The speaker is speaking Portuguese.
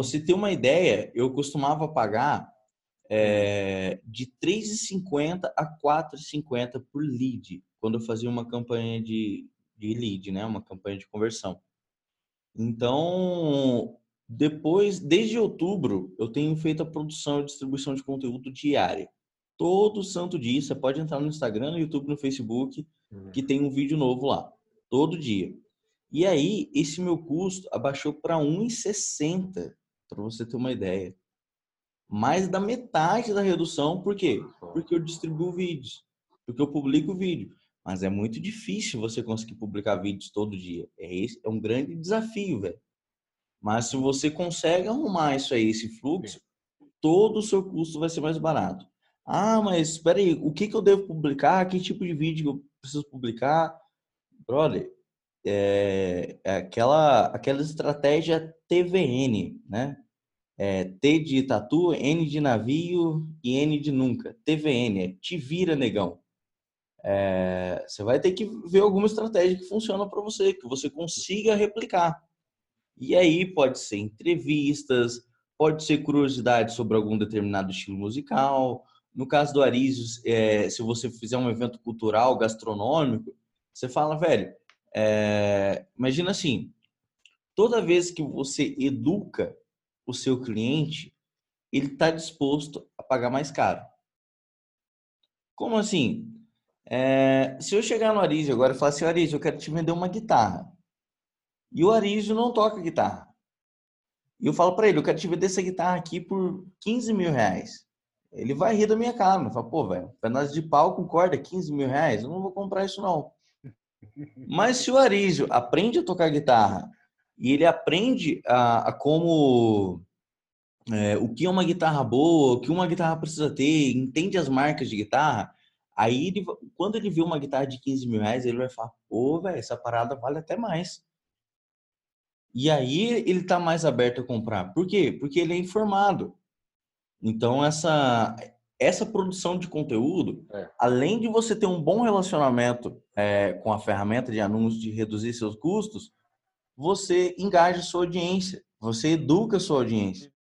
você ter uma ideia, eu costumava pagar é, de 3,50 a 4,50 por lead, quando eu fazia uma campanha de, de lead, né? Uma campanha de conversão. Então, depois, desde outubro, eu tenho feito a produção e distribuição de conteúdo diária. Todo santo dia, você pode entrar no Instagram, no YouTube, no Facebook, uhum. que tem um vídeo novo lá, todo dia. E aí, esse meu custo abaixou para 1,60, para você ter uma ideia. Mais da metade da redução, por quê? Porque eu distribuo vídeos, porque eu publico vídeo. Mas é muito difícil você conseguir publicar vídeos todo dia. É, esse, é um grande desafio, velho. Mas se você consegue arrumar isso aí, esse fluxo, todo o seu custo vai ser mais barato. Ah, mas espera aí, o que, que eu devo publicar? Que tipo de vídeo eu preciso publicar? Brother, é, é aquela, aquela estratégia TVN, né? É, T de tatu, N de navio e N de nunca. TVN, é te vira, negão. É, você vai ter que ver alguma estratégia que funciona para você, que você consiga replicar. E aí pode ser entrevistas, pode ser curiosidade sobre algum determinado estilo musical. No caso do Arísio, é, se você fizer um evento cultural, gastronômico, você fala, velho, é, imagina assim, toda vez que você educa o seu cliente, ele está disposto a pagar mais caro. Como assim? É, se eu chegar no Arísio agora e falar assim, Arísio, eu quero te vender uma guitarra. E o Arísio não toca guitarra. E eu falo para ele, eu quero te vender essa guitarra aqui por 15 mil reais. Ele vai rir da minha cara. Fala, pô, velho, pedaço de pau com corda, 15 mil reais? Eu não vou comprar isso não. Mas se o Arísio aprende a tocar guitarra e ele aprende a, a como é, o que é uma guitarra boa, o que uma guitarra precisa ter, entende as marcas de guitarra, Aí, ele, quando ele vê uma guitarra de 15 mil reais, ele vai falar, pô, velho, essa parada vale até mais. E aí ele tá mais aberto a comprar. Por quê? Porque ele é informado. Então, essa, essa produção de conteúdo, é. além de você ter um bom relacionamento é, com a ferramenta de anúncios, de reduzir seus custos, você engaja sua audiência, você educa sua audiência.